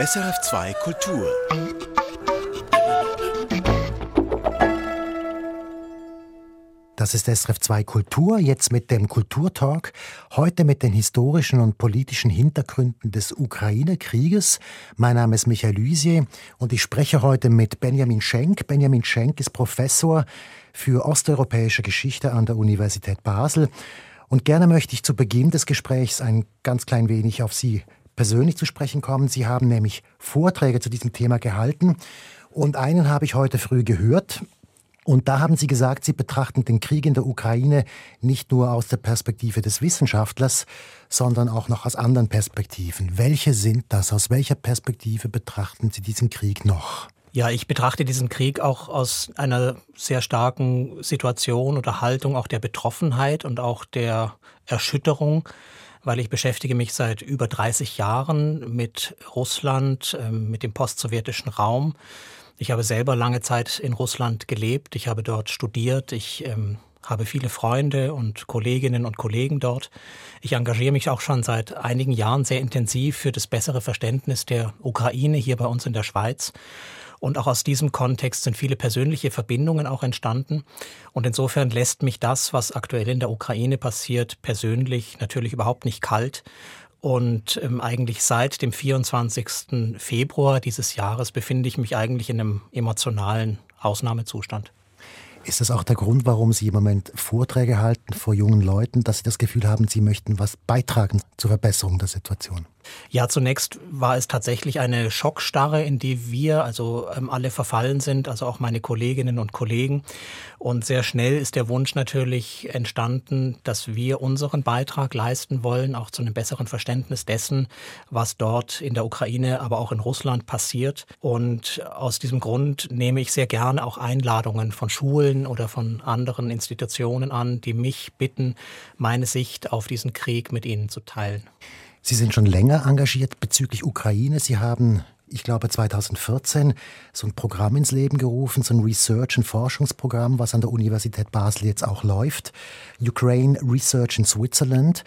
SRF2 Kultur. Das ist SRF 2 Kultur, jetzt mit dem Kulturtalk. Heute mit den historischen und politischen Hintergründen des Ukraine-Krieges. Mein Name ist Michael Lysier und ich spreche heute mit Benjamin Schenk. Benjamin Schenk ist Professor für osteuropäische Geschichte an der Universität Basel. Und gerne möchte ich zu Beginn des Gesprächs ein ganz klein wenig auf Sie persönlich zu sprechen kommen. Sie haben nämlich Vorträge zu diesem Thema gehalten und einen habe ich heute früh gehört. Und da haben Sie gesagt, Sie betrachten den Krieg in der Ukraine nicht nur aus der Perspektive des Wissenschaftlers, sondern auch noch aus anderen Perspektiven. Welche sind das? Aus welcher Perspektive betrachten Sie diesen Krieg noch? Ja, ich betrachte diesen Krieg auch aus einer sehr starken Situation oder Haltung auch der Betroffenheit und auch der Erschütterung weil ich beschäftige mich seit über 30 Jahren mit Russland, ähm, mit dem postsowjetischen Raum. Ich habe selber lange Zeit in Russland gelebt, ich habe dort studiert, ich ähm, habe viele Freunde und Kolleginnen und Kollegen dort. Ich engagiere mich auch schon seit einigen Jahren sehr intensiv für das bessere Verständnis der Ukraine hier bei uns in der Schweiz. Und auch aus diesem Kontext sind viele persönliche Verbindungen auch entstanden. Und insofern lässt mich das, was aktuell in der Ukraine passiert, persönlich natürlich überhaupt nicht kalt. Und ähm, eigentlich seit dem 24. Februar dieses Jahres befinde ich mich eigentlich in einem emotionalen Ausnahmezustand. Ist das auch der Grund, warum Sie im Moment Vorträge halten vor jungen Leuten, dass Sie das Gefühl haben, Sie möchten was beitragen zur Verbesserung der Situation? Ja, zunächst war es tatsächlich eine Schockstarre, in die wir also ähm, alle verfallen sind, also auch meine Kolleginnen und Kollegen. Und sehr schnell ist der Wunsch natürlich entstanden, dass wir unseren Beitrag leisten wollen, auch zu einem besseren Verständnis dessen, was dort in der Ukraine, aber auch in Russland passiert. Und aus diesem Grund nehme ich sehr gerne auch Einladungen von Schulen oder von anderen Institutionen an, die mich bitten, meine Sicht auf diesen Krieg mit ihnen zu teilen. Sie sind schon länger engagiert bezüglich Ukraine. Sie haben, ich glaube, 2014 so ein Programm ins Leben gerufen, so ein Research- und Forschungsprogramm, was an der Universität Basel jetzt auch läuft. Ukraine Research in Switzerland.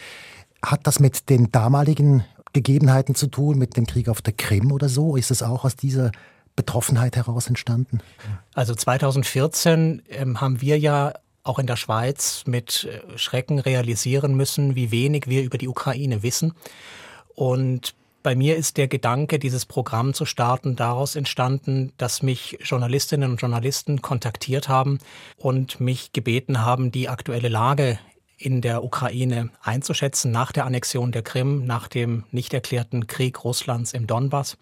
Hat das mit den damaligen Gegebenheiten zu tun, mit dem Krieg auf der Krim oder so? Ist es auch aus dieser Betroffenheit heraus entstanden? Also 2014 ähm, haben wir ja auch in der Schweiz mit äh, Schrecken realisieren müssen, wie wenig wir über die Ukraine wissen. Und bei mir ist der Gedanke, dieses Programm zu starten, daraus entstanden, dass mich Journalistinnen und Journalisten kontaktiert haben und mich gebeten haben, die aktuelle Lage in der Ukraine einzuschätzen nach der Annexion der Krim, nach dem nicht erklärten Krieg Russlands im Donbass.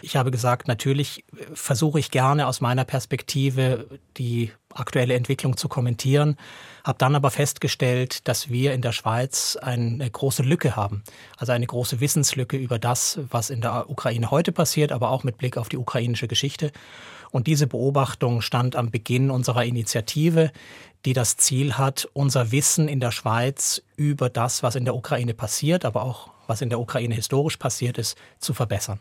Ich habe gesagt, natürlich versuche ich gerne aus meiner Perspektive die aktuelle Entwicklung zu kommentieren, habe dann aber festgestellt, dass wir in der Schweiz eine große Lücke haben, also eine große Wissenslücke über das, was in der Ukraine heute passiert, aber auch mit Blick auf die ukrainische Geschichte. Und diese Beobachtung stand am Beginn unserer Initiative, die das Ziel hat, unser Wissen in der Schweiz über das, was in der Ukraine passiert, aber auch was in der Ukraine historisch passiert ist, zu verbessern.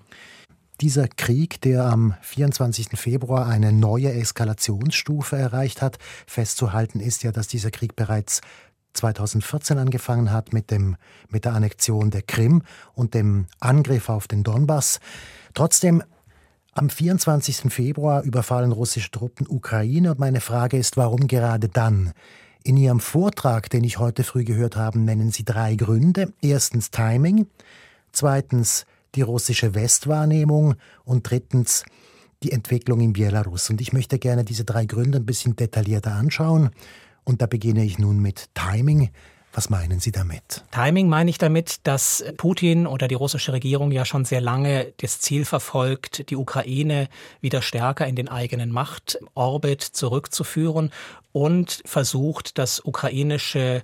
Dieser Krieg, der am 24. Februar eine neue Eskalationsstufe erreicht hat, festzuhalten ist ja, dass dieser Krieg bereits 2014 angefangen hat mit, dem, mit der Annexion der Krim und dem Angriff auf den Donbass. Trotzdem am 24. Februar überfallen russische Truppen Ukraine und meine Frage ist, warum gerade dann? In Ihrem Vortrag, den ich heute früh gehört habe, nennen Sie drei Gründe. Erstens Timing, zweitens die russische Westwahrnehmung und drittens die Entwicklung in Belarus. Und ich möchte gerne diese drei Gründe ein bisschen detaillierter anschauen. Und da beginne ich nun mit Timing. Was meinen Sie damit? Timing meine ich damit, dass Putin oder die russische Regierung ja schon sehr lange das Ziel verfolgt, die Ukraine wieder stärker in den eigenen Machtorbit zurückzuführen und versucht, das ukrainische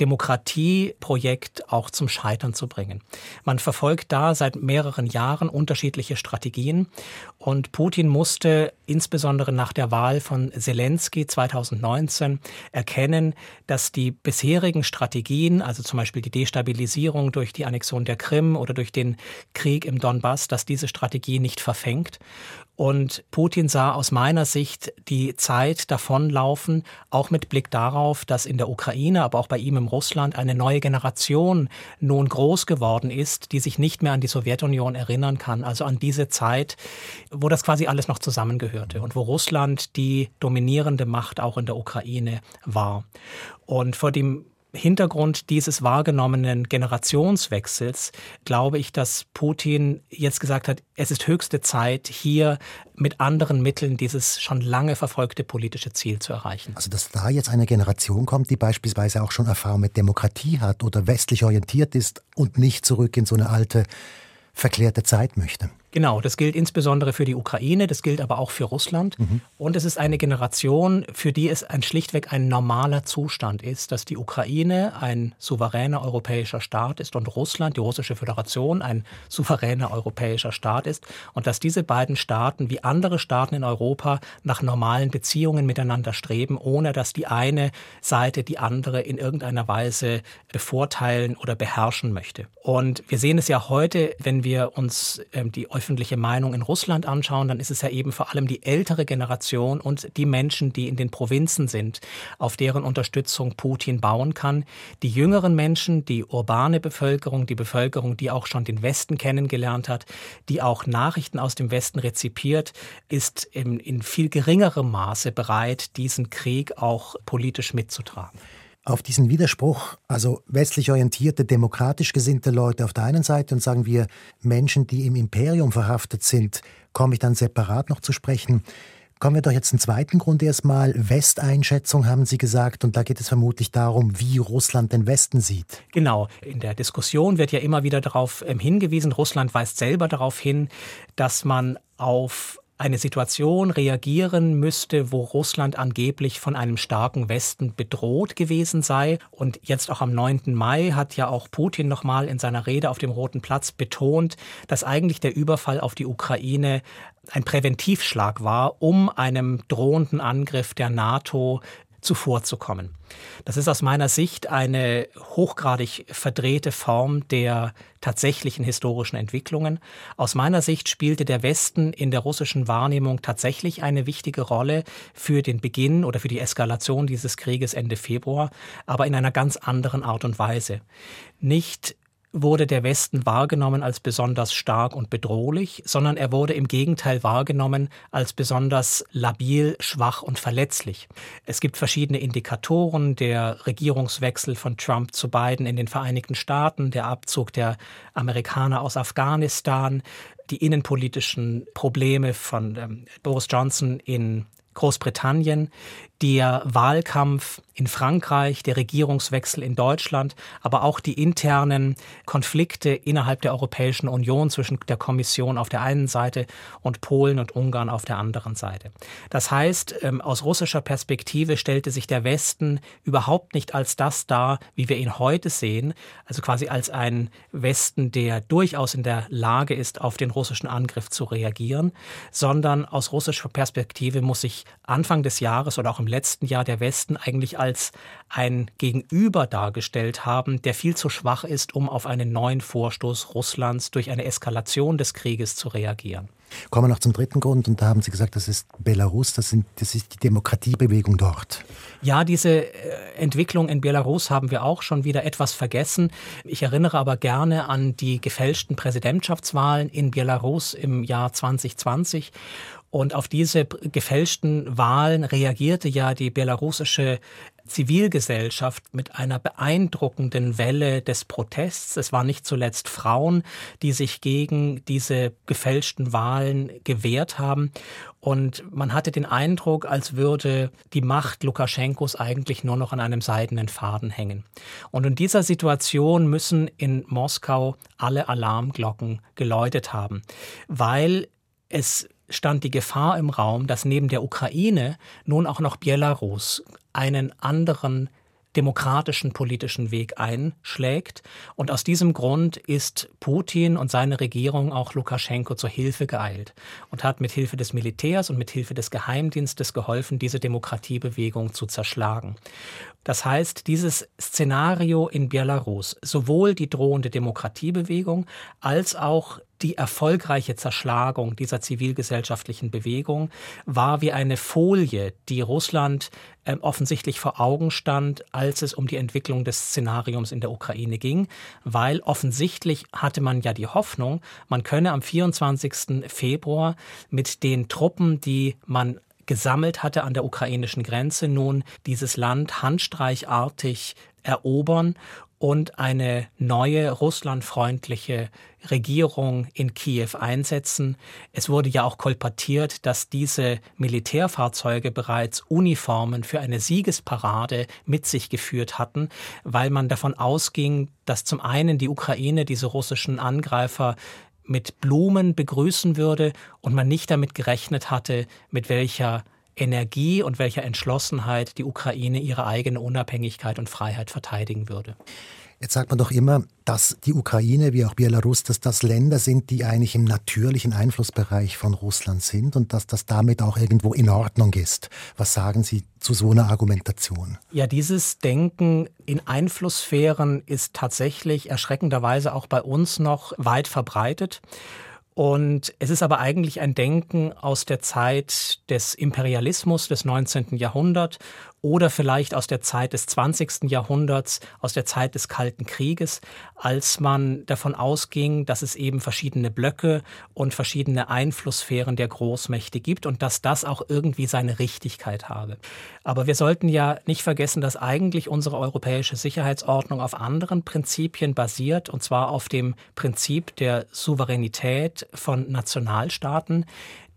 Demokratieprojekt auch zum Scheitern zu bringen. Man verfolgt da seit mehreren Jahren unterschiedliche Strategien Und Putin musste insbesondere nach der Wahl von Zelensky 2019 erkennen, dass die bisherigen Strategien, also zum Beispiel die Destabilisierung durch die Annexion der Krim oder durch den Krieg im Donbass, dass diese Strategie nicht verfängt. Und Putin sah aus meiner Sicht die Zeit davonlaufen, auch mit Blick darauf, dass in der Ukraine, aber auch bei ihm im Russland eine neue Generation nun groß geworden ist, die sich nicht mehr an die Sowjetunion erinnern kann, also an diese Zeit, wo das quasi alles noch zusammengehörte und wo Russland die dominierende Macht auch in der Ukraine war. Und vor dem Hintergrund dieses wahrgenommenen Generationswechsels glaube ich, dass Putin jetzt gesagt hat, es ist höchste Zeit, hier mit anderen Mitteln dieses schon lange verfolgte politische Ziel zu erreichen. Also dass da jetzt eine Generation kommt, die beispielsweise auch schon Erfahrung mit Demokratie hat oder westlich orientiert ist und nicht zurück in so eine alte verklärte Zeit möchte. Genau, das gilt insbesondere für die Ukraine, das gilt aber auch für Russland. Mhm. Und es ist eine Generation, für die es ein schlichtweg ein normaler Zustand ist, dass die Ukraine ein souveräner europäischer Staat ist und Russland, die russische Föderation, ein souveräner europäischer Staat ist und dass diese beiden Staaten wie andere Staaten in Europa nach normalen Beziehungen miteinander streben, ohne dass die eine Seite die andere in irgendeiner Weise bevorteilen oder beherrschen möchte. Und wir sehen es ja heute, wenn wir uns ähm, die öffentliche Meinung in Russland anschauen, dann ist es ja eben vor allem die ältere Generation und die Menschen, die in den Provinzen sind, auf deren Unterstützung Putin bauen kann. Die jüngeren Menschen, die urbane Bevölkerung, die Bevölkerung, die auch schon den Westen kennengelernt hat, die auch Nachrichten aus dem Westen rezipiert, ist in, in viel geringerem Maße bereit, diesen Krieg auch politisch mitzutragen auf diesen Widerspruch, also westlich orientierte, demokratisch gesinnte Leute auf der einen Seite und sagen wir Menschen, die im Imperium verhaftet sind, komme ich dann separat noch zu sprechen. Kommen wir doch jetzt zum zweiten Grund erstmal. Westeinschätzung haben Sie gesagt und da geht es vermutlich darum, wie Russland den Westen sieht. Genau. In der Diskussion wird ja immer wieder darauf ähm, hingewiesen, Russland weist selber darauf hin, dass man auf eine Situation reagieren müsste, wo Russland angeblich von einem starken Westen bedroht gewesen sei. Und jetzt auch am 9. Mai hat ja auch Putin nochmal in seiner Rede auf dem Roten Platz betont, dass eigentlich der Überfall auf die Ukraine ein Präventivschlag war, um einem drohenden Angriff der NATO zuvorzukommen. Das ist aus meiner Sicht eine hochgradig verdrehte Form der tatsächlichen historischen Entwicklungen. Aus meiner Sicht spielte der Westen in der russischen Wahrnehmung tatsächlich eine wichtige Rolle für den Beginn oder für die Eskalation dieses Krieges Ende Februar, aber in einer ganz anderen Art und Weise. Nicht wurde der Westen wahrgenommen als besonders stark und bedrohlich, sondern er wurde im Gegenteil wahrgenommen als besonders labil, schwach und verletzlich. Es gibt verschiedene Indikatoren, der Regierungswechsel von Trump zu Biden in den Vereinigten Staaten, der Abzug der Amerikaner aus Afghanistan, die innenpolitischen Probleme von ähm, Boris Johnson in Großbritannien, der Wahlkampf in Frankreich, der Regierungswechsel in Deutschland, aber auch die internen Konflikte innerhalb der Europäischen Union zwischen der Kommission auf der einen Seite und Polen und Ungarn auf der anderen Seite. Das heißt, ähm, aus russischer Perspektive stellte sich der Westen überhaupt nicht als das dar, wie wir ihn heute sehen, also quasi als ein Westen, der durchaus in der Lage ist, auf den russischen Angriff zu reagieren, sondern aus russischer Perspektive muss sich Anfang des Jahres oder auch im letzten Jahr der Westen eigentlich als ein Gegenüber dargestellt haben, der viel zu schwach ist, um auf einen neuen Vorstoß Russlands durch eine Eskalation des Krieges zu reagieren. Kommen wir noch zum dritten Grund und da haben Sie gesagt, das ist Belarus, das, sind, das ist die Demokratiebewegung dort. Ja, diese äh, Entwicklung in Belarus haben wir auch schon wieder etwas vergessen. Ich erinnere aber gerne an die gefälschten Präsidentschaftswahlen in Belarus im Jahr 2020 und auf diese gefälschten Wahlen reagierte ja die belarussische Zivilgesellschaft mit einer beeindruckenden Welle des Protests. Es waren nicht zuletzt Frauen, die sich gegen diese gefälschten Wahlen gewehrt haben. Und man hatte den Eindruck, als würde die Macht Lukaschenkos eigentlich nur noch an einem seidenen Faden hängen. Und in dieser Situation müssen in Moskau alle Alarmglocken geläutet haben, weil es stand die Gefahr im Raum, dass neben der Ukraine nun auch noch Belarus einen anderen demokratischen politischen Weg einschlägt. Und aus diesem Grund ist Putin und seine Regierung auch Lukaschenko zur Hilfe geeilt und hat mit Hilfe des Militärs und mit Hilfe des Geheimdienstes geholfen, diese Demokratiebewegung zu zerschlagen. Das heißt, dieses Szenario in Belarus, sowohl die drohende Demokratiebewegung als auch die erfolgreiche Zerschlagung dieser zivilgesellschaftlichen Bewegung war wie eine Folie, die Russland äh, offensichtlich vor Augen stand, als es um die Entwicklung des Szenariums in der Ukraine ging, weil offensichtlich hatte man ja die Hoffnung, man könne am 24. Februar mit den Truppen, die man gesammelt hatte an der ukrainischen Grenze, nun dieses Land handstreichartig erobern und eine neue russlandfreundliche Regierung in Kiew einsetzen. Es wurde ja auch kolportiert, dass diese Militärfahrzeuge bereits Uniformen für eine Siegesparade mit sich geführt hatten, weil man davon ausging, dass zum einen die Ukraine diese russischen Angreifer mit Blumen begrüßen würde und man nicht damit gerechnet hatte, mit welcher Energie und welcher Entschlossenheit die Ukraine ihre eigene Unabhängigkeit und Freiheit verteidigen würde. Jetzt sagt man doch immer, dass die Ukraine wie auch Belarus, dass das Länder sind, die eigentlich im natürlichen Einflussbereich von Russland sind und dass das damit auch irgendwo in Ordnung ist. Was sagen Sie zu so einer Argumentation? Ja, dieses Denken in Einflusssphären ist tatsächlich erschreckenderweise auch bei uns noch weit verbreitet. Und es ist aber eigentlich ein Denken aus der Zeit des Imperialismus des 19. Jahrhunderts oder vielleicht aus der Zeit des 20. Jahrhunderts, aus der Zeit des Kalten Krieges, als man davon ausging, dass es eben verschiedene Blöcke und verschiedene Einflusssphären der Großmächte gibt und dass das auch irgendwie seine Richtigkeit habe. Aber wir sollten ja nicht vergessen, dass eigentlich unsere europäische Sicherheitsordnung auf anderen Prinzipien basiert, und zwar auf dem Prinzip der Souveränität von Nationalstaaten,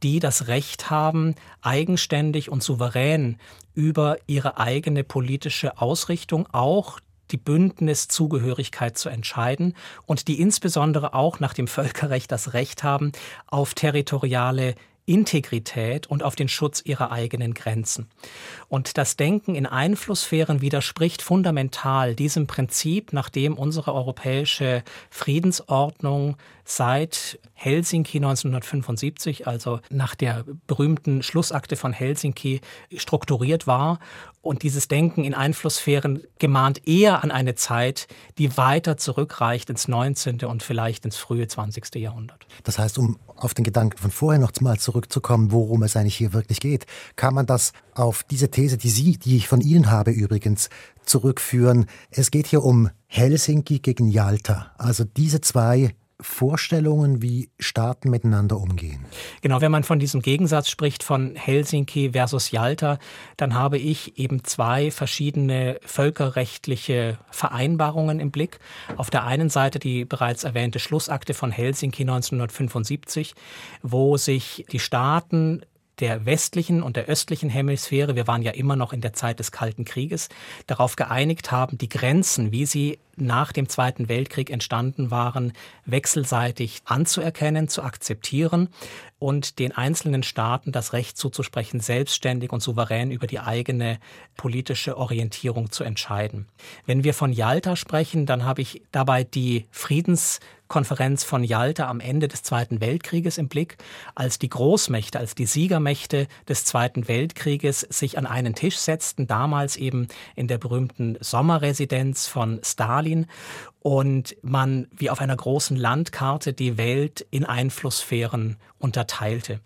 die das Recht haben, eigenständig und souverän über ihre eigene politische Ausrichtung, auch die Bündniszugehörigkeit zu entscheiden und die insbesondere auch nach dem Völkerrecht das Recht haben auf territoriale Integrität und auf den Schutz ihrer eigenen Grenzen. Und das Denken in Einflusssphären widerspricht fundamental diesem Prinzip, nach dem unsere europäische Friedensordnung seit Helsinki 1975, also nach der berühmten Schlussakte von Helsinki, strukturiert war. Und dieses Denken in Einflusssphären gemahnt eher an eine Zeit, die weiter zurückreicht ins 19. und vielleicht ins frühe 20. Jahrhundert. Das heißt, um auf den Gedanken von vorher noch mal zurückzukommen, worum es eigentlich hier wirklich geht, kann man das auf diese These, die Sie, die ich von Ihnen habe übrigens, zurückführen. Es geht hier um Helsinki gegen Yalta. Also diese zwei Vorstellungen, wie Staaten miteinander umgehen. Genau, wenn man von diesem Gegensatz spricht von Helsinki versus Yalta, dann habe ich eben zwei verschiedene völkerrechtliche Vereinbarungen im Blick. Auf der einen Seite die bereits erwähnte Schlussakte von Helsinki 1975, wo sich die Staaten der westlichen und der östlichen Hemisphäre, wir waren ja immer noch in der Zeit des Kalten Krieges, darauf geeinigt haben, die Grenzen, wie sie nach dem Zweiten Weltkrieg entstanden waren, wechselseitig anzuerkennen, zu akzeptieren und den einzelnen Staaten das Recht zuzusprechen, selbstständig und souverän über die eigene politische Orientierung zu entscheiden. Wenn wir von Yalta sprechen, dann habe ich dabei die Friedenskonferenz von Yalta am Ende des Zweiten Weltkrieges im Blick, als die Großmächte, als die Siegermächte des Zweiten Weltkrieges sich an einen Tisch setzten, damals eben in der berühmten Sommerresidenz von Stalin und man wie auf einer großen Landkarte die Welt in Einflusssphären unterteilte.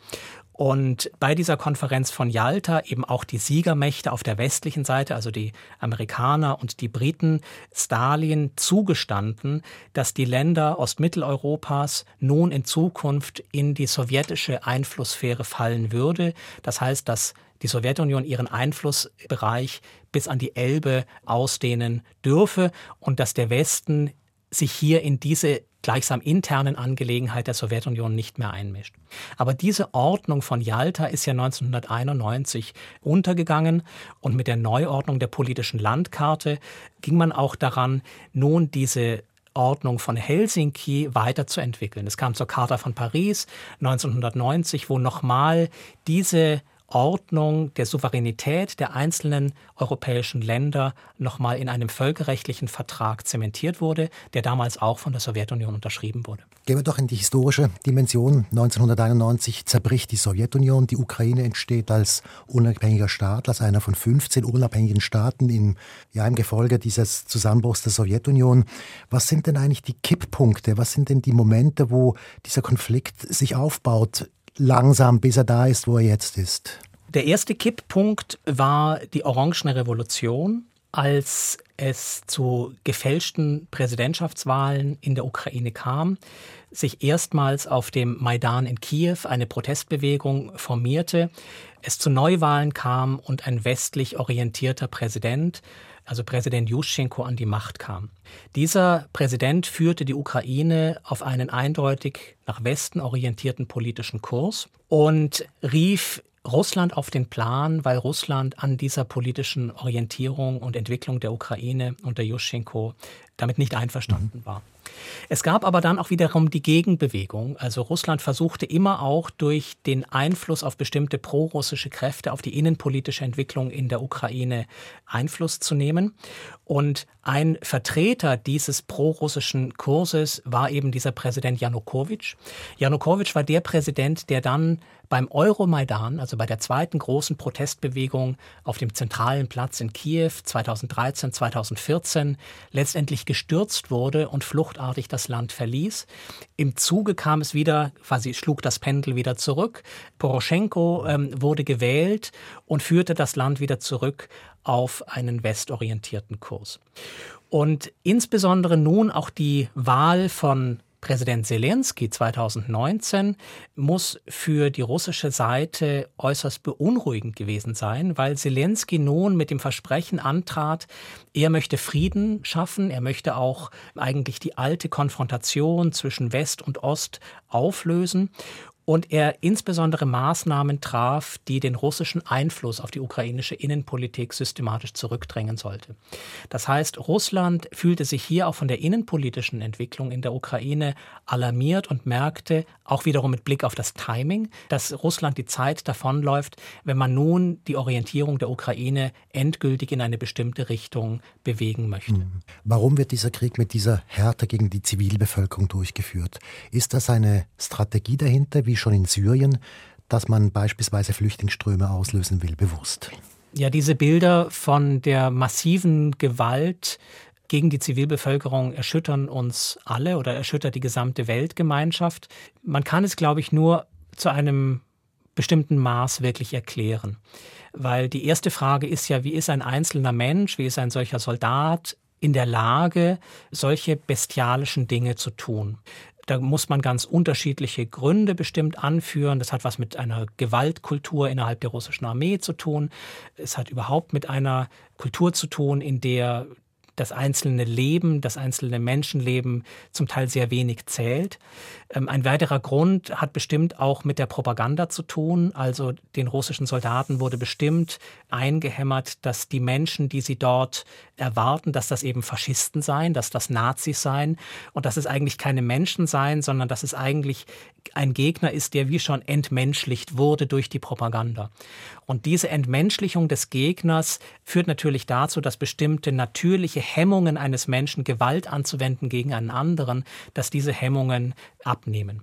Und bei dieser Konferenz von Yalta eben auch die Siegermächte auf der westlichen Seite, also die Amerikaner und die Briten, Stalin zugestanden, dass die Länder Ostmitteleuropas nun in Zukunft in die sowjetische Einflusssphäre fallen würde. Das heißt, dass die Sowjetunion ihren Einflussbereich bis an die Elbe ausdehnen dürfe und dass der Westen sich hier in diese gleichsam internen Angelegenheit der Sowjetunion nicht mehr einmischt. Aber diese Ordnung von Yalta ist ja 1991 untergegangen und mit der Neuordnung der politischen Landkarte ging man auch daran, nun diese Ordnung von Helsinki weiterzuentwickeln. Es kam zur Charta von Paris 1990, wo nochmal diese Ordnung der Souveränität der einzelnen europäischen Länder nochmal in einem völkerrechtlichen Vertrag zementiert wurde, der damals auch von der Sowjetunion unterschrieben wurde. Gehen wir doch in die historische Dimension. 1991 zerbricht die Sowjetunion, die Ukraine entsteht als unabhängiger Staat, als einer von 15 unabhängigen Staaten im, ja, im Gefolge dieses Zusammenbruchs der Sowjetunion. Was sind denn eigentlich die Kipppunkte? Was sind denn die Momente, wo dieser Konflikt sich aufbaut? Langsam, bis er da ist, wo er jetzt ist? Der erste Kipppunkt war die Orangene Revolution, als es zu gefälschten Präsidentschaftswahlen in der Ukraine kam, sich erstmals auf dem Maidan in Kiew eine Protestbewegung formierte, es zu Neuwahlen kam und ein westlich orientierter Präsident, also Präsident Juschenko, an die Macht kam. Dieser Präsident führte die Ukraine auf einen eindeutig nach Westen orientierten politischen Kurs und rief Russland auf den Plan, weil Russland an dieser politischen Orientierung und Entwicklung der Ukraine unter Juschenko damit nicht einverstanden mhm. war. Es gab aber dann auch wiederum die Gegenbewegung. Also Russland versuchte immer auch durch den Einfluss auf bestimmte prorussische Kräfte auf die innenpolitische Entwicklung in der Ukraine Einfluss zu nehmen. Und ein Vertreter dieses prorussischen Kurses war eben dieser Präsident Janukowitsch. Janukowitsch war der Präsident, der dann beim Euromaidan, also bei der zweiten großen Protestbewegung auf dem zentralen Platz in Kiew 2013, 2014 letztendlich gestürzt wurde und fluchtartig das Land verließ. Im Zuge kam es wieder, quasi schlug das Pendel wieder zurück. Poroschenko ähm, wurde gewählt und führte das Land wieder zurück auf einen westorientierten Kurs. Und insbesondere nun auch die Wahl von Präsident Zelensky 2019 muss für die russische Seite äußerst beunruhigend gewesen sein, weil Zelensky nun mit dem Versprechen antrat, er möchte Frieden schaffen, er möchte auch eigentlich die alte Konfrontation zwischen West und Ost auflösen und er insbesondere Maßnahmen traf, die den russischen Einfluss auf die ukrainische Innenpolitik systematisch zurückdrängen sollte. Das heißt, Russland fühlte sich hier auch von der innenpolitischen Entwicklung in der Ukraine alarmiert und merkte, auch wiederum mit Blick auf das Timing, dass Russland die Zeit davonläuft, wenn man nun die Orientierung der Ukraine endgültig in eine bestimmte Richtung bewegen möchte. Mhm. Warum wird dieser Krieg mit dieser Härte gegen die Zivilbevölkerung durchgeführt? Ist das eine Strategie dahinter, wie schon in Syrien, dass man beispielsweise Flüchtlingsströme auslösen will, bewusst. Ja, diese Bilder von der massiven Gewalt gegen die Zivilbevölkerung erschüttern uns alle oder erschüttert die gesamte Weltgemeinschaft. Man kann es, glaube ich, nur zu einem bestimmten Maß wirklich erklären. Weil die erste Frage ist ja, wie ist ein einzelner Mensch, wie ist ein solcher Soldat in der Lage, solche bestialischen Dinge zu tun. Da muss man ganz unterschiedliche Gründe bestimmt anführen. Das hat was mit einer Gewaltkultur innerhalb der russischen Armee zu tun. Es hat überhaupt mit einer Kultur zu tun, in der das einzelne Leben, das einzelne Menschenleben zum Teil sehr wenig zählt. Ähm, ein weiterer Grund hat bestimmt auch mit der Propaganda zu tun. Also den russischen Soldaten wurde bestimmt eingehämmert, dass die Menschen, die sie dort erwarten, dass das eben Faschisten seien, dass das Nazis seien und dass es eigentlich keine Menschen seien, sondern dass es eigentlich ein Gegner ist, der wie schon entmenschlicht wurde durch die Propaganda. Und diese Entmenschlichung des Gegners führt natürlich dazu, dass bestimmte natürliche Hemmungen eines Menschen, Gewalt anzuwenden gegen einen anderen, dass diese Hemmungen abnehmen.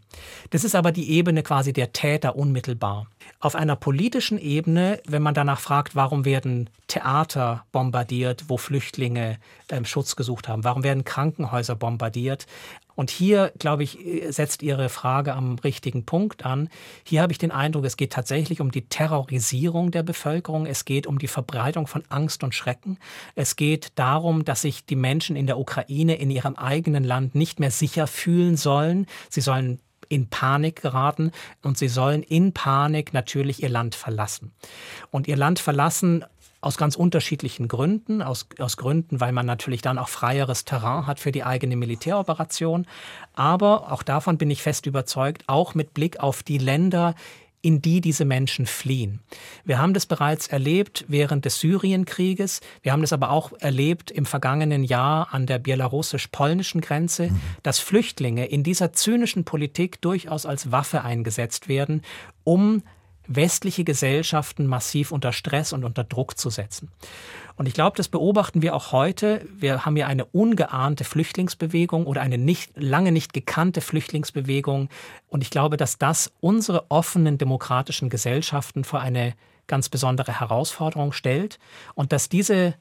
Das ist aber die Ebene quasi der Täter unmittelbar. Auf einer politischen Ebene, wenn man danach fragt, warum werden Theater bombardiert, wo Flüchtlinge äh, Schutz gesucht haben, warum werden Krankenhäuser bombardiert, und hier, glaube ich, setzt Ihre Frage am richtigen Punkt an. Hier habe ich den Eindruck, es geht tatsächlich um die Terrorisierung der Bevölkerung. Es geht um die Verbreitung von Angst und Schrecken. Es geht darum, dass sich die Menschen in der Ukraine in ihrem eigenen Land nicht mehr sicher fühlen sollen. Sie sollen in Panik geraten und sie sollen in Panik natürlich ihr Land verlassen. Und ihr Land verlassen aus ganz unterschiedlichen Gründen. Aus, aus Gründen, weil man natürlich dann auch freieres Terrain hat für die eigene Militäroperation. Aber auch davon bin ich fest überzeugt, auch mit Blick auf die Länder, in die diese Menschen fliehen. Wir haben das bereits erlebt während des Syrienkrieges. Wir haben das aber auch erlebt im vergangenen Jahr an der belarussisch-polnischen Grenze, mhm. dass Flüchtlinge in dieser zynischen Politik durchaus als Waffe eingesetzt werden, um westliche Gesellschaften massiv unter Stress und unter Druck zu setzen. Und ich glaube, das beobachten wir auch heute. Wir haben ja eine ungeahnte Flüchtlingsbewegung oder eine nicht, lange nicht gekannte Flüchtlingsbewegung. Und ich glaube, dass das unsere offenen demokratischen Gesellschaften vor eine ganz besondere Herausforderung stellt und dass diese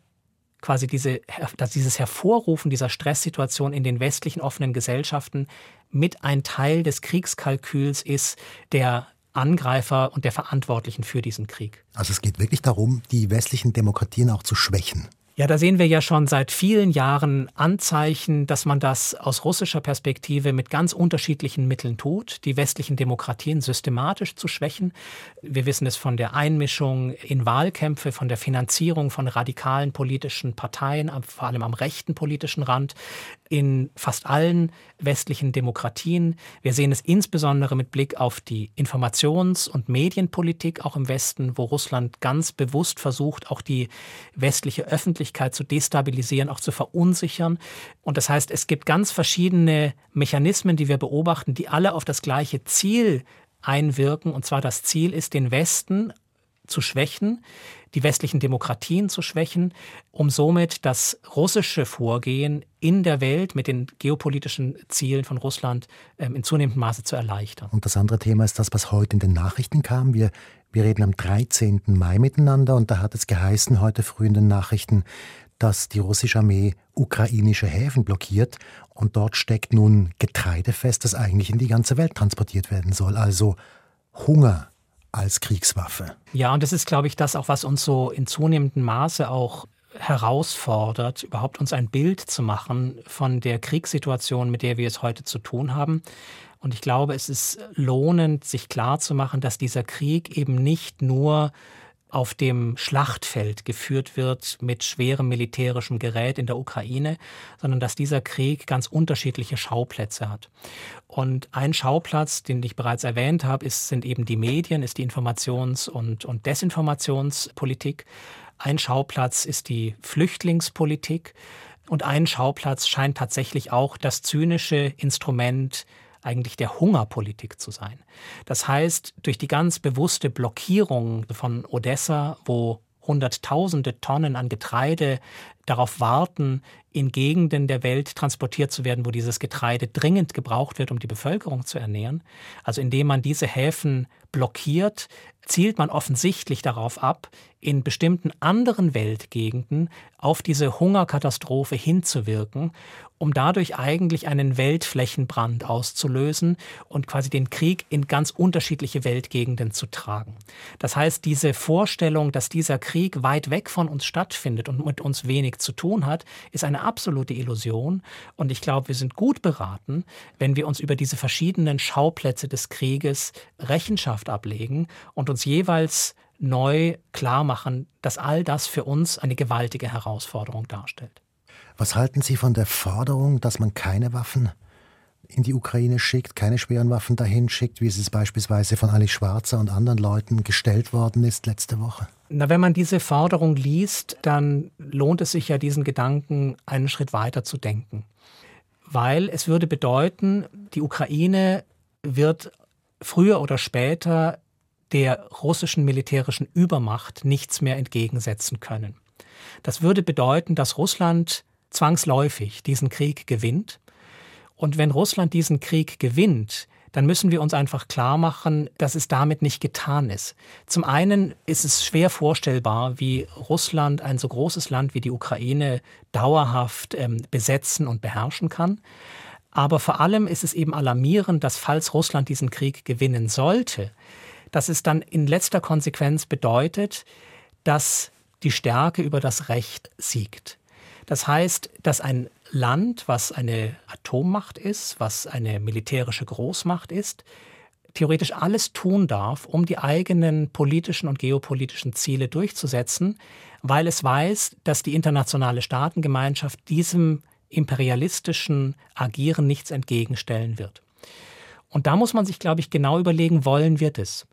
quasi diese, dass dieses Hervorrufen dieser Stresssituation in den westlichen offenen Gesellschaften mit ein Teil des Kriegskalküls ist, der Angreifer und der Verantwortlichen für diesen Krieg. Also es geht wirklich darum, die westlichen Demokratien auch zu schwächen. Ja, da sehen wir ja schon seit vielen Jahren Anzeichen, dass man das aus russischer Perspektive mit ganz unterschiedlichen Mitteln tut, die westlichen Demokratien systematisch zu schwächen. Wir wissen es von der Einmischung in Wahlkämpfe, von der Finanzierung von radikalen politischen Parteien, vor allem am rechten politischen Rand, in fast allen westlichen Demokratien. Wir sehen es insbesondere mit Blick auf die Informations- und Medienpolitik auch im Westen, wo Russland ganz bewusst versucht, auch die westliche Öffentlichkeit zu destabilisieren, auch zu verunsichern. Und das heißt, es gibt ganz verschiedene Mechanismen, die wir beobachten, die alle auf das gleiche Ziel einwirken. Und zwar das Ziel ist, den Westen zu schwächen, die westlichen Demokratien zu schwächen, um somit das russische Vorgehen in der Welt mit den geopolitischen Zielen von Russland ähm, in zunehmendem Maße zu erleichtern. Und das andere Thema ist das, was heute in den Nachrichten kam. Wir, wir reden am 13. Mai miteinander und da hat es geheißen heute früh in den Nachrichten, dass die russische Armee ukrainische Häfen blockiert und dort steckt nun Getreide fest, das eigentlich in die ganze Welt transportiert werden soll. Also Hunger als Kriegswaffe. Ja, und das ist, glaube ich, das auch, was uns so in zunehmendem Maße auch herausfordert, überhaupt uns ein Bild zu machen von der Kriegssituation, mit der wir es heute zu tun haben. Und ich glaube, es ist lohnend, sich klarzumachen, dass dieser Krieg eben nicht nur auf dem Schlachtfeld geführt wird mit schwerem militärischem Gerät in der Ukraine, sondern dass dieser Krieg ganz unterschiedliche Schauplätze hat. Und ein Schauplatz, den ich bereits erwähnt habe, ist, sind eben die Medien, ist die Informations- und, und Desinformationspolitik. Ein Schauplatz ist die Flüchtlingspolitik. Und ein Schauplatz scheint tatsächlich auch das zynische Instrument eigentlich der Hungerpolitik zu sein. Das heißt, durch die ganz bewusste Blockierung von Odessa, wo Hunderttausende Tonnen an Getreide darauf warten, in Gegenden der Welt transportiert zu werden, wo dieses Getreide dringend gebraucht wird, um die Bevölkerung zu ernähren. Also indem man diese Häfen blockiert, zielt man offensichtlich darauf ab, in bestimmten anderen Weltgegenden auf diese Hungerkatastrophe hinzuwirken, um dadurch eigentlich einen Weltflächenbrand auszulösen und quasi den Krieg in ganz unterschiedliche Weltgegenden zu tragen. Das heißt, diese Vorstellung, dass dieser Krieg weit weg von uns stattfindet und mit uns wenig zu tun hat, ist eine absolute Illusion. Und ich glaube, wir sind gut beraten, wenn wir uns über diese verschiedenen Schauplätze des Krieges Rechenschaft ablegen und uns jeweils neu klar machen, dass all das für uns eine gewaltige Herausforderung darstellt. Was halten Sie von der Forderung, dass man keine Waffen in die Ukraine schickt, keine schweren Waffen dahin schickt, wie es beispielsweise von Ali Schwarzer und anderen Leuten gestellt worden ist letzte Woche? Na, wenn man diese Forderung liest, dann lohnt es sich ja, diesen Gedanken einen Schritt weiter zu denken. Weil es würde bedeuten, die Ukraine wird früher oder später der russischen militärischen Übermacht nichts mehr entgegensetzen können. Das würde bedeuten, dass Russland zwangsläufig diesen Krieg gewinnt. Und wenn Russland diesen Krieg gewinnt, dann müssen wir uns einfach klar machen, dass es damit nicht getan ist. Zum einen ist es schwer vorstellbar, wie Russland ein so großes Land wie die Ukraine dauerhaft ähm, besetzen und beherrschen kann. Aber vor allem ist es eben alarmierend, dass falls Russland diesen Krieg gewinnen sollte, dass es dann in letzter Konsequenz bedeutet, dass die Stärke über das Recht siegt. Das heißt, dass ein Land, was eine Atommacht ist, was eine militärische Großmacht ist, theoretisch alles tun darf, um die eigenen politischen und geopolitischen Ziele durchzusetzen, weil es weiß, dass die internationale Staatengemeinschaft diesem imperialistischen Agieren nichts entgegenstellen wird. Und da muss man sich, glaube ich, genau überlegen, wollen wir das?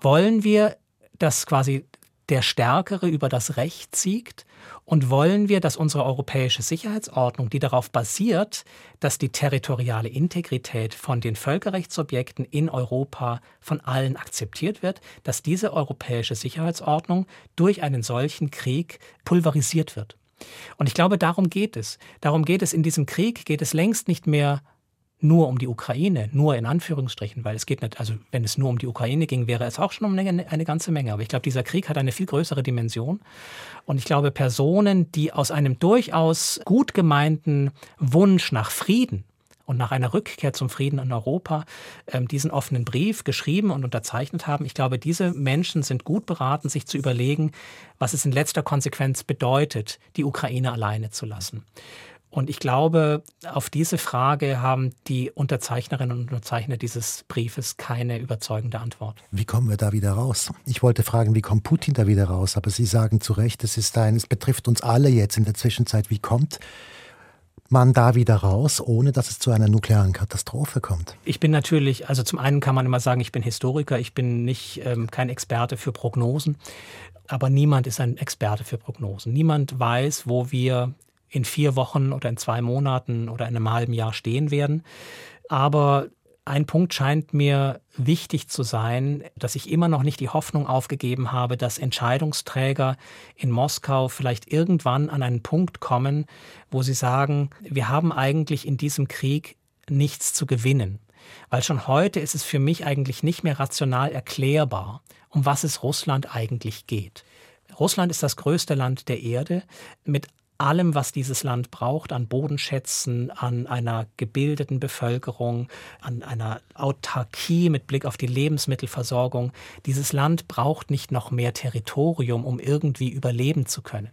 Wollen wir, dass quasi der Stärkere über das Recht siegt? Und wollen wir, dass unsere europäische Sicherheitsordnung, die darauf basiert, dass die territoriale Integrität von den Völkerrechtsobjekten in Europa von allen akzeptiert wird, dass diese europäische Sicherheitsordnung durch einen solchen Krieg pulverisiert wird? Und ich glaube, darum geht es. Darum geht es in diesem Krieg, geht es längst nicht mehr nur um die Ukraine, nur in Anführungsstrichen, weil es geht nicht, also wenn es nur um die Ukraine ging, wäre es auch schon um eine, eine ganze Menge. Aber ich glaube, dieser Krieg hat eine viel größere Dimension. Und ich glaube, Personen, die aus einem durchaus gut gemeinten Wunsch nach Frieden und nach einer Rückkehr zum Frieden in Europa ähm, diesen offenen Brief geschrieben und unterzeichnet haben. Ich glaube, diese Menschen sind gut beraten, sich zu überlegen, was es in letzter Konsequenz bedeutet, die Ukraine alleine zu lassen. Und ich glaube, auf diese Frage haben die Unterzeichnerinnen und Unterzeichner dieses Briefes keine überzeugende Antwort. Wie kommen wir da wieder raus? Ich wollte fragen, wie kommt Putin da wieder raus? Aber Sie sagen zu Recht, es ist ein, es betrifft uns alle jetzt in der Zwischenzeit. Wie kommt man da wieder raus, ohne dass es zu einer nuklearen Katastrophe kommt? Ich bin natürlich, also zum einen kann man immer sagen, ich bin Historiker, ich bin nicht ähm, kein Experte für Prognosen, aber niemand ist ein Experte für Prognosen. Niemand weiß, wo wir in vier Wochen oder in zwei Monaten oder in einem halben Jahr stehen werden. Aber ein Punkt scheint mir wichtig zu sein, dass ich immer noch nicht die Hoffnung aufgegeben habe, dass Entscheidungsträger in Moskau vielleicht irgendwann an einen Punkt kommen, wo sie sagen, wir haben eigentlich in diesem Krieg nichts zu gewinnen. Weil schon heute ist es für mich eigentlich nicht mehr rational erklärbar, um was es Russland eigentlich geht. Russland ist das größte Land der Erde mit allem, was dieses Land braucht, an Bodenschätzen, an einer gebildeten Bevölkerung, an einer Autarkie mit Blick auf die Lebensmittelversorgung. Dieses Land braucht nicht noch mehr Territorium, um irgendwie überleben zu können.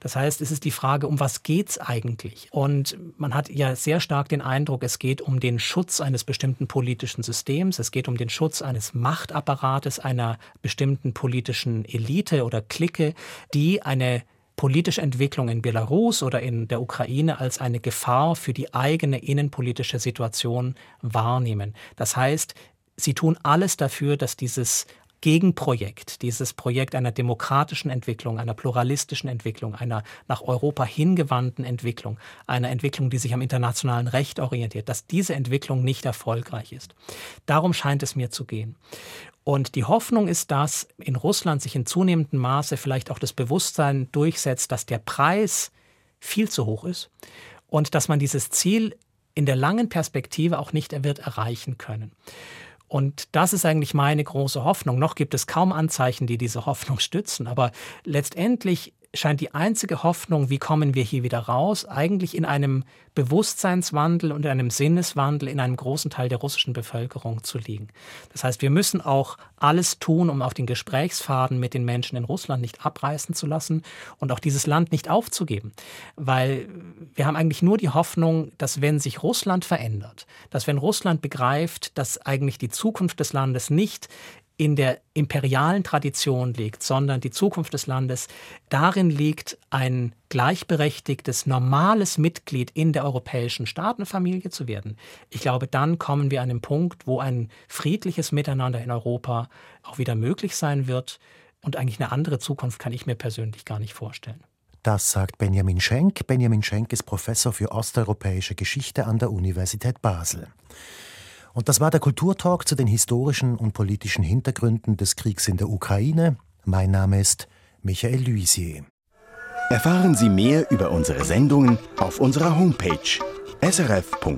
Das heißt, es ist die Frage, um was geht's eigentlich? Und man hat ja sehr stark den Eindruck, es geht um den Schutz eines bestimmten politischen Systems, es geht um den Schutz eines Machtapparates, einer bestimmten politischen Elite oder Clique, die eine politische Entwicklung in Belarus oder in der Ukraine als eine Gefahr für die eigene innenpolitische Situation wahrnehmen. Das heißt, sie tun alles dafür, dass dieses Gegenprojekt, dieses Projekt einer demokratischen Entwicklung, einer pluralistischen Entwicklung, einer nach Europa hingewandten Entwicklung, einer Entwicklung, die sich am internationalen Recht orientiert, dass diese Entwicklung nicht erfolgreich ist. Darum scheint es mir zu gehen. Und die Hoffnung ist, dass in Russland sich in zunehmendem Maße vielleicht auch das Bewusstsein durchsetzt, dass der Preis viel zu hoch ist und dass man dieses Ziel in der langen Perspektive auch nicht wird erreichen können. Und das ist eigentlich meine große Hoffnung. Noch gibt es kaum Anzeichen, die diese Hoffnung stützen, aber letztendlich scheint die einzige Hoffnung, wie kommen wir hier wieder raus, eigentlich in einem Bewusstseinswandel und einem Sinneswandel in einem großen Teil der russischen Bevölkerung zu liegen. Das heißt, wir müssen auch alles tun, um auf den Gesprächsfaden mit den Menschen in Russland nicht abreißen zu lassen und auch dieses Land nicht aufzugeben. Weil wir haben eigentlich nur die Hoffnung, dass wenn sich Russland verändert, dass wenn Russland begreift, dass eigentlich die Zukunft des Landes nicht in der imperialen Tradition liegt, sondern die Zukunft des Landes darin liegt, ein gleichberechtigtes, normales Mitglied in der europäischen Staatenfamilie zu werden. Ich glaube, dann kommen wir an den Punkt, wo ein friedliches Miteinander in Europa auch wieder möglich sein wird. Und eigentlich eine andere Zukunft kann ich mir persönlich gar nicht vorstellen. Das sagt Benjamin Schenk. Benjamin Schenk ist Professor für osteuropäische Geschichte an der Universität Basel. Und das war der Kulturtalk zu den historischen und politischen Hintergründen des Kriegs in der Ukraine. Mein Name ist Michael Luisier. Erfahren Sie mehr über unsere Sendungen auf unserer Homepage srf.ch-kultur.